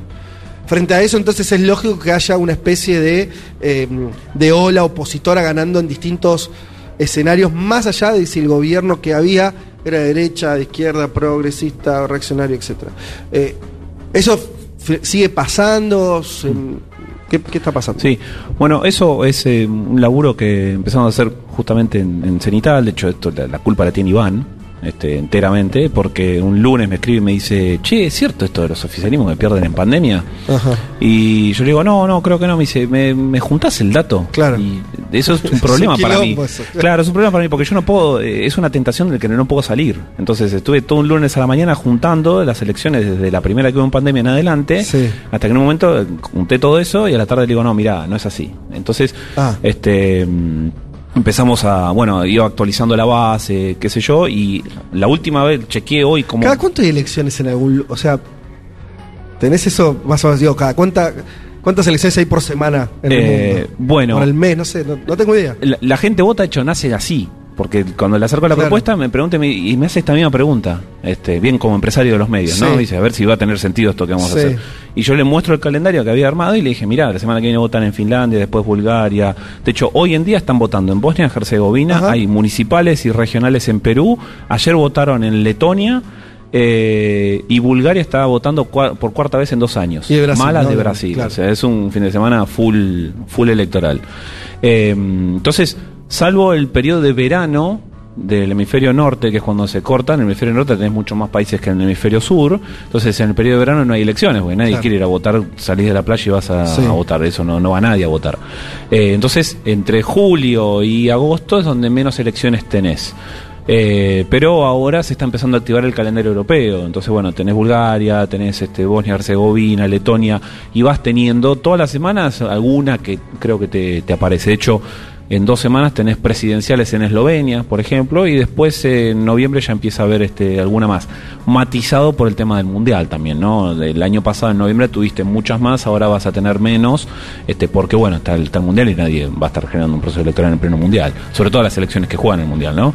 Frente a eso, entonces es lógico que haya una especie de, eh, de ola opositora ganando en distintos escenarios, más allá de si el gobierno que había era de derecha, de izquierda, progresista, reaccionario, etc. Eh, ¿Eso sigue pasando? Se- ¿Qué, qué está pasando? Sí, bueno, eso es eh, un laburo que empezamos a hacer justamente en, en Cenital. De hecho, esto la, la culpa la tiene Iván, este, enteramente, porque un lunes me escribe y me dice, che, ¿es cierto esto de los oficialismos que pierden en pandemia? Ajá. Y yo le digo, no, no, creo que no. Me dice, ¿me, me juntás el dato? Claro. Y eso es un Es problema un para mí. eso. Claro, es un problema para mí porque yo no puedo, eh, es una tentación del que no puedo salir. Entonces estuve todo un lunes a la mañana juntando las elecciones desde la primera que hubo en pandemia en adelante, Sí. hasta que en un momento eh, junté todo eso y a la tarde le digo, no, mira, no es así. Entonces, Ah. este. Empezamos a, bueno, iba actualizando la base, qué sé yo, y la última vez chequeé hoy como... ¿Cada cuánto hay elecciones en algún O sea, ¿tenés eso más o menos? Digo, cada cuánta, ¿cuántas elecciones hay por semana en el Eh, mundo? bueno. Por el mes, no sé, no, no tengo idea. La, la gente vota, hecho, nace así. Porque cuando le acerco la Claro. propuesta, me pregunta y me- y hace esta misma pregunta. Este, bien como empresario de los medios, ¿no? Dice, a ver si va a tener sentido esto que vamos Sí. a hacer. Y yo le muestro el calendario que había armado y le dije, mira, la semana que viene votan en Finlandia, después Bulgaria. De hecho, hoy en día están votando en Bosnia, Herzegovina, Ajá. hay municipales y regionales en Perú. Ayer votaron en Letonia. eh, y Bulgaria estaba votando cua- por cuarta vez en dos años. Y de Brasil, Malas ¿no? de Brasil. Claro. O sea, es un fin de semana full, full electoral. Eh, entonces, salvo el periodo de verano del hemisferio norte, que es cuando se corta, en el hemisferio norte tenés muchos más países que en el hemisferio sur, entonces en el periodo de verano no hay elecciones, porque nadie Claro. quiere ir a votar, salís de la playa y vas a, Sí. a votar, eso no, no va nadie a votar. Eh, entonces, entre julio y agosto es donde menos elecciones tenés. Eh, pero ahora se está empezando a activar el calendario europeo. Entonces, bueno, tenés Bulgaria, tenés este, Bosnia, Herzegovina, Letonia, y vas teniendo todas las semanas alguna que creo que te, te aparece. De hecho, en dos semanas tenés presidenciales en Eslovenia, por ejemplo, y después eh, en noviembre ya empieza a haber este, alguna más. Matizado por el tema del mundial también, ¿no? El año pasado, en noviembre, tuviste muchas más, ahora vas a tener menos, este, porque bueno, está el, está el mundial y nadie va a estar generando un proceso electoral en el pleno mundial. Sobre todo las elecciones que juegan el mundial, ¿no?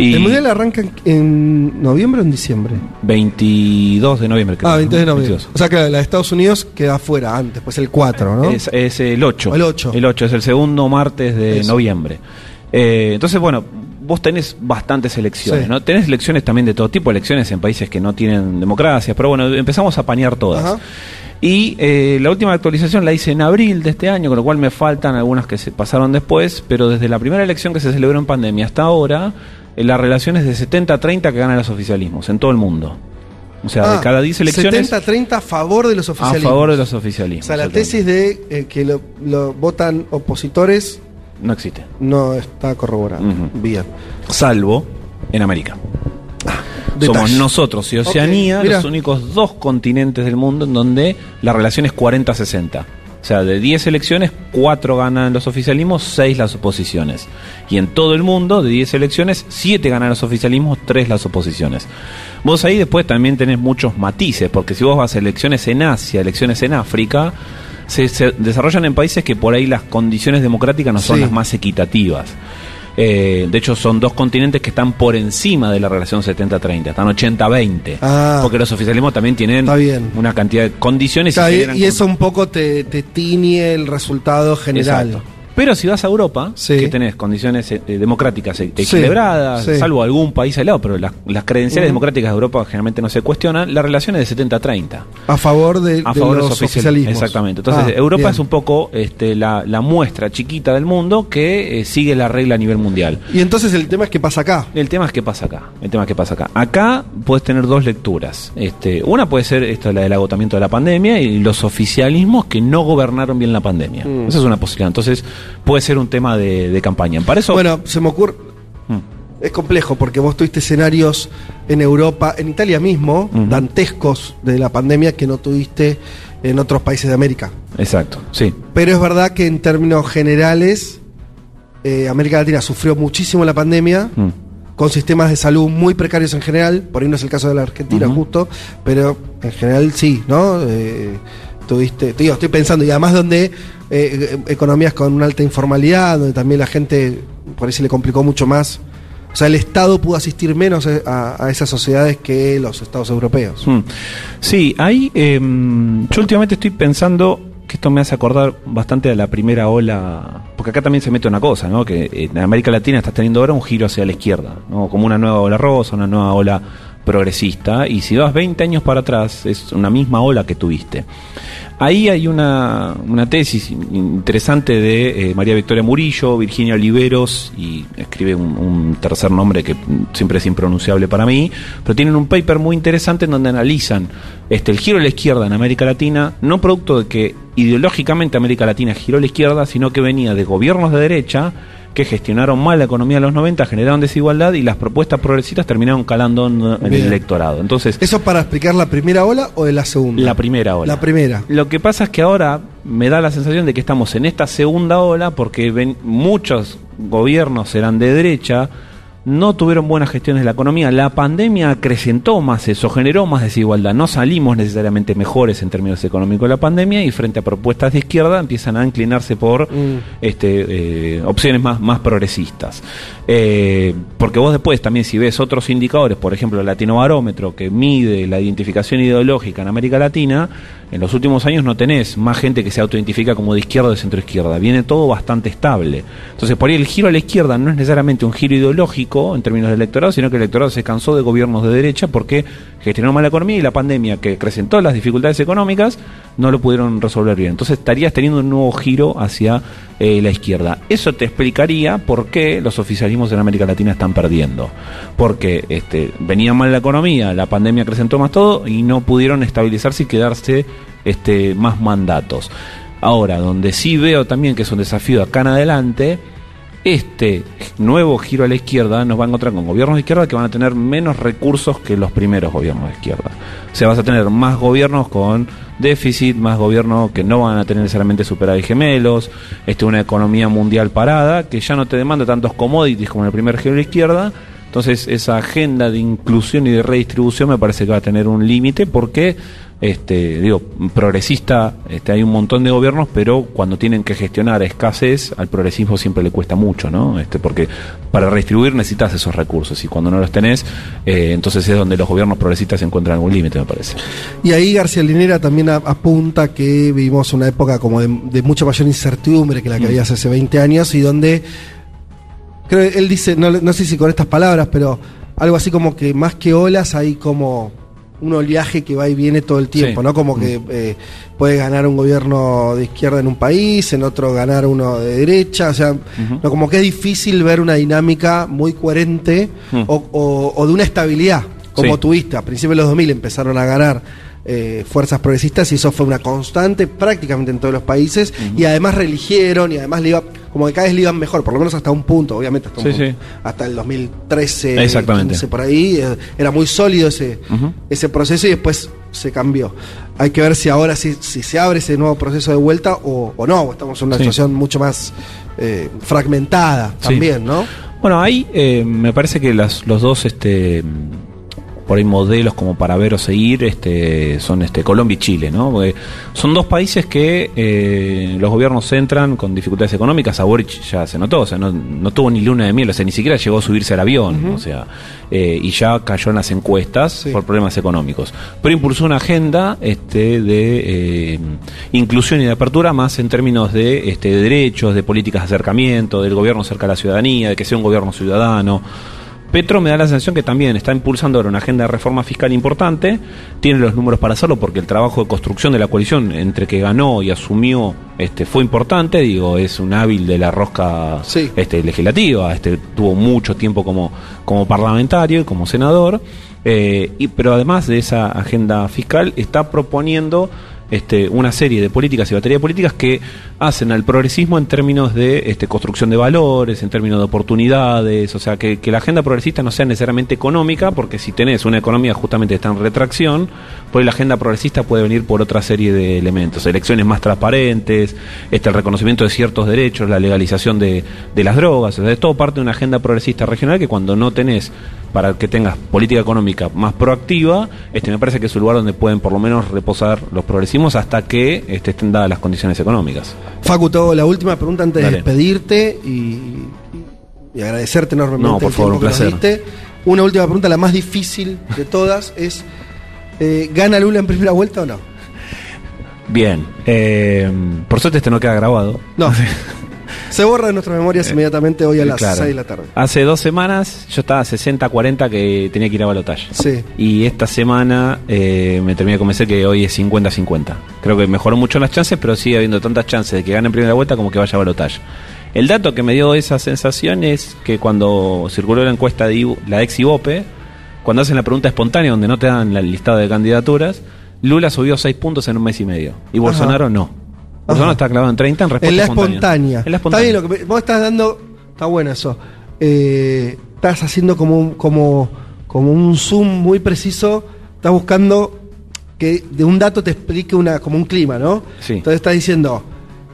Y ¿El mundial arranca en, noviembre o en diciembre? 22 de noviembre, creo. Ah, ¿no? 22 de noviembre. 22. O sea que la de Estados Unidos queda afuera antes, pues el 4, ¿no? Es, es el 8. El 8. El 8 es el segundo martes de Eso. Noviembre. Eh, entonces, bueno, vos tenés bastantes elecciones, Sí. ¿no? Tenés elecciones también de todo tipo, elecciones en países que no tienen democracia, pero bueno, empezamos a panear todas. Ajá. Y eh, la última actualización la hice en abril de este año, con lo cual me faltan algunas que se pasaron después, pero desde la primera elección que se celebró en pandemia hasta ahora, eh, la relación es de 70 a 30 que ganan los oficialismos en todo el mundo. O sea, de cada 10 elecciones 70-30 a favor de los a oficialismos. favor de los O oficialismos. sea, la tesis de eh, que lo, lo votan opositores No existe. no está. Ujú. Bien. Salvo en América. Somos Detalle. nosotros y Oceanía Ok, mira. los únicos dos continentes del mundo en donde la relación es 40-60. O sea, de 10 elecciones, 4 ganan los oficialismos, 6 las oposiciones. Y en todo el mundo, de 10 elecciones, 7 ganan los oficialismos, 3 las oposiciones. Vos ahí después también tenés muchos matices, porque si vos vas a elecciones en Asia, elecciones en África, se, se desarrollan en países que por ahí las condiciones democráticas no son Sí. las más equitativas. Eh, de hecho, son dos continentes que están por encima de la relación 70-30, están 80-20. Ah. porque los oficialismos también tienen una cantidad de condiciones Está y, y eso un poco te, te tiñe el resultado general. Exacto. Pero si vas a Europa, Sí. que tenés condiciones eh, democráticas e- equilibradas, sí. salvo algún país aislado, pero las, las credenciales democráticas de Europa generalmente no se cuestionan, la relación es de 70-30 A favor de, a favor de los los oficial- oficialismos. Exactamente. Entonces, Ah, Europa bien. es un poco este, la, la muestra chiquita del mundo que eh, sigue la regla a nivel mundial. Y entonces el tema es qué pasa acá. El tema es qué pasa acá. El tema es qué pasa acá. Acá puedes tener dos lecturas. Este, una puede ser esto la del agotamiento de la pandemia y los oficialismos que no gobernaron bien la pandemia. Mm. Esa es una posibilidad. Entonces puede ser un tema de, de campaña. Para eso. Bueno, se me ocurre. Mm. Es complejo porque vos tuviste escenarios en Europa, en Italia mismo, dantescos de la pandemia que no tuviste en otros países de América. Exacto. Sí. Pero es verdad que en términos generales, eh, América Latina sufrió muchísimo la pandemia, Mm. con sistemas de salud muy precarios en general, por ahí no es el caso de la Argentina justo, pero en general sí, ¿no? Eh, digo, estoy pensando, y además donde eh, eh, economías con una alta informalidad, donde también la gente por ahí se le complicó mucho más. O sea, el Estado pudo asistir menos eh, a, esas sociedades que los Estados europeos. Mm. Sí, ahí em, yo últimamente estoy pensando que esto me hace acordar bastante a la primera ola, porque acá también se mete una cosa, ¿no? Que en América Latina estás teniendo ahora un giro hacia la izquierda, ¿no? Como una nueva ola rosa, una nueva ola progresista, y si vas 20 años para atrás, es una misma ola que tuviste. Ahí hay una, una tesis interesante de eh, María Victoria Murillo, Virginia Oliveros, y escribe un, un tercer nombre que siempre es impronunciable para mí, pero tienen un paper muy interesante en donde analizan este, el giro a la izquierda en América Latina, no producto de que ideológicamente América Latina giró a la izquierda, sino que venía de gobiernos de derecha que gestionaron mal la economía en los 90, generaron desigualdad y las propuestas progresistas terminaron calando en, el electorado. Entonces, ¿Eso para explicar la primera ola o de la segunda? la primera ola. La primera. Lo que pasa es que ahora me da la sensación de que estamos en esta segunda ola porque ven, muchos gobiernos eran de derecha, no tuvieron buenas gestiones de la economía. La pandemia acrecentó más eso, generó más desigualdad. No salimos necesariamente mejores en términos económicos de la pandemia y frente a propuestas de izquierda empiezan a inclinarse por Mm. este, eh, opciones más, más progresistas. Eh, porque vos después también si ves otros indicadores, por ejemplo el latinobarómetro que mide la identificación ideológica en América Latina, en los últimos años no tenés más gente que se autoidentifica como de izquierda o de centro izquierda, viene todo bastante estable. Entonces por ahí el giro a la izquierda no es necesariamente un giro ideológico en términos de electorado, sino que el electorado se cansó de gobiernos de derecha porque gestionaron mal la economía y la pandemia que acrecentó las dificultades económicas no lo pudieron resolver bien. Entonces estarías teniendo un nuevo giro hacia eh, la izquierda. Eso te explicaría por qué los oficialismos en América Latina están perdiendo. Porque este, venía mal la economía, la pandemia acrecentó más todo y no pudieron estabilizarse y quedarse este, más mandatos. Ahora, donde sí veo también que es un desafío de acá en adelante, este nuevo giro a la izquierda nos va a encontrar con gobiernos de izquierda que van a tener menos recursos que los primeros gobiernos de izquierda. O sea, vas a tener más gobiernos con déficit, más gobiernos que no van a tener necesariamente superávit gemelos, este, una economía mundial parada que ya no te demanda tantos commodities como en el primer giro a la izquierda. Entonces, esa agenda de inclusión y de redistribución me parece que va a tener un límite porque este, digo, progresista, este, hay un montón de gobiernos, pero cuando tienen que gestionar escasez, al progresismo siempre le cuesta mucho, ¿no? Este, porque para redistribuir necesitas esos recursos y cuando no los tenés, eh, entonces es donde los gobiernos progresistas encuentran algún límite, me parece. Y ahí García Linera también apunta que vivimos una época como de, de mucha mayor incertidumbre que la que Mm. había hace 20 años y donde, creo él dice, no, no sé si con estas palabras, pero algo así como que más que olas hay como un oleaje que va y viene todo el tiempo, Sí. ¿no? Como que eh, puede ganar un gobierno de izquierda en un país, en otro ganar uno de derecha, o sea, no, como que es difícil ver una dinámica muy coherente Mm. o, o- o de una estabilidad. como Sí. tuviste, a principios de los 2000 empezaron a ganar eh, fuerzas progresistas y eso fue una constante prácticamente en todos los países y además reeligieron y además le iba, como que cada vez le iban mejor, por lo menos hasta un punto, obviamente hasta un Sí, punto. sí. Hasta el 2013, Exactamente. 15 por ahí, eh, era muy sólido ese, ese proceso y después se cambió. Hay que ver si ahora si, si se abre ese nuevo proceso de vuelta o, o no, estamos en una Sí. situación mucho más eh, fragmentada también, ¿no? Bueno, ahí eh, me parece que las, los dos este, por ahí modelos como para ver o seguir este, son este, Colombia y Chile, ¿no? Porque son dos países que eh, los gobiernos entran con dificultades económicas. A Boric ya se notó, o sea, no, no tuvo ni luna de miel, o sea, ni siquiera llegó a subirse al avión, o sea, eh, y ya cayó en las encuestas Sí. por problemas económicos. Pero impulsó una agenda este, de eh, inclusión y de apertura más en términos de, este, de derechos, de políticas de acercamiento, del gobierno cerca de la ciudadanía, de que sea un gobierno ciudadano. Petro me da la sensación que también está impulsando ahora una agenda de reforma fiscal importante, tiene los números para hacerlo porque el trabajo de construcción de la coalición entre que ganó y asumió este fue importante, digo, es un hábil de la rosca Sí. este, legislativa, este, tuvo mucho tiempo como, como parlamentario y como senador, eh, y, pero además de esa agenda fiscal está proponiendo este, una serie de políticas y batería de políticas que hacen al progresismo en términos de este, construcción de valores, en términos de oportunidades, o sea, que, la agenda progresista no sea necesariamente económica, porque si tenés una economía justamente está en retracción, pues la agenda progresista puede venir por otra serie de elementos, elecciones más transparentes, este, el reconocimiento de ciertos derechos, la legalización de, de las drogas, o sea, es todo parte de una agenda progresista regional que cuando no tenés para que tengas política económica más proactiva, este me parece que es un lugar donde pueden por lo menos reposar los progresismos hasta que este, estén dadas las condiciones económicas. Facu, te la última pregunta antes Dale. de despedirte y, y agradecerte enormemente No, por el favor, un placer. Una última pregunta, la más difícil de todas, es eh, ¿gana Lula en primera vuelta o no? Bien, eh, por suerte este no queda grabado. No. Se borra de nuestras memorias inmediatamente hoy a las Eh, Claro. 6 de la tarde. Hace dos semanas yo estaba 60-40 que tenía que ir a balotaje. Sí. Y esta semana eh, me terminé de convencer que hoy es 50-50. Creo que mejoró mucho las chances, pero sigue habiendo tantas chances de que gane en primera vuelta como que vaya a balotaje. El dato que me dio esa sensación es que cuando circuló la encuesta de la ex Ibope, cuando hacen la pregunta espontánea donde no te dan la listado de candidaturas, Lula subió 6 puntos en un mes y medio. Y Bolsonaro no. Bolsonaro está clavado en 30 en respuesta En la espontánea. En la Está bien espontánea. lo que me- vos estás dando. Está bueno eso. Eh, estás haciendo como un, como, como un zoom muy preciso. Estás buscando que de un dato te explique una, como un clima, ¿no? Sí. Entonces estás diciendo.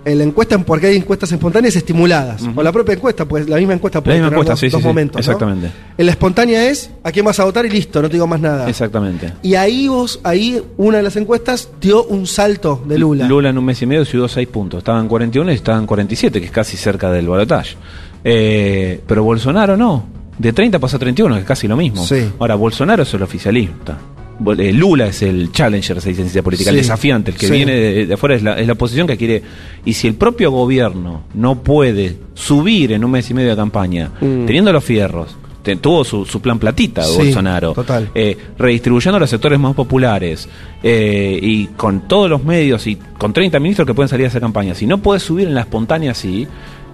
En la encuesta, porque hay encuestas espontáneas estimuladas. O la propia encuesta, pues la misma encuesta puede misma tener encuesta, dos, sí, dos sí, momentos. ¿no? exactamente. En la espontánea es a quién vas a votar y listo, no te digo más nada. Exactamente. Y ahí vos, ahí una de las encuestas dio un salto de Lula. Lula en un mes y medio subió 6 puntos. Estaba en 41 y estaba en 47, que es casi cerca del balotaje. Eh, pero Bolsonaro no. De 30 pasó a 31, que es casi lo mismo. Sí. Ahora, Bolsonaro es el oficialista. Eh, Lula es el challenger, se dice en ciencia política, el desafiante, el que Sí. viene de, de afuera, es la, es la oposición que quiere. Y si el propio gobierno no puede subir en un mes y medio de campaña, Mm. teniendo los fierros, te- tuvo su, su plan platita de Sí, Bolsonaro, total. eh, redistribuyendo a los sectores más populares eh, y con todos los medios y con 30 ministros que pueden salir a esa campaña, si no puedes subir en la espontánea así,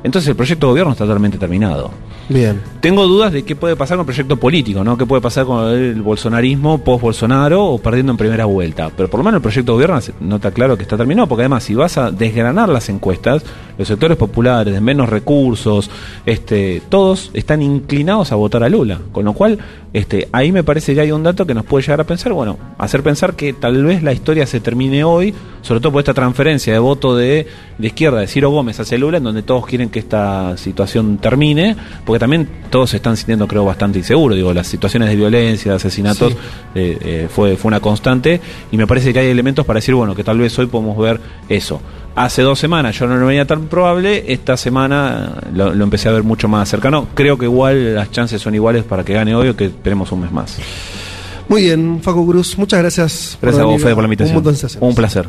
entonces el proyecto de gobierno está totalmente terminado. Bien. Tengo dudas de qué puede pasar con el proyecto político, ¿no? ¿Qué puede pasar con el bolsonarismo post-Bolsonaro o perdiendo en primera vuelta? Pero por lo menos el proyecto de gobierno no está claro que está terminado, porque además si vas a desgranar las encuestas, los sectores populares de menos recursos, este, todos están inclinados a votar a Lula. Con lo cual, este, ahí me parece que hay un dato que nos puede llegar a pensar, bueno, hacer pensar que tal vez la historia se termine hoy, sobre todo por esta transferencia de voto de, de izquierda, de Ciro Gómez hacia Lula, en donde todos quieren que esta situación termine, porque también todos se están sintiendo, creo, bastante inseguros. Digo, las situaciones de violencia, de asesinatos, Sí. eh, eh, fue, fue una constante, y me parece que hay elementos para decir, bueno, que tal vez hoy podemos ver eso. Hace dos semanas yo no lo veía tan probable, esta semana lo, lo empecé a ver mucho más cercano. Creo que igual las chances son iguales para que gane hoy o que esperemos un mes más. Muy bien, Facu Cruz, muchas gracias. Gracias a vos, Fede, por la invitación. Un placer.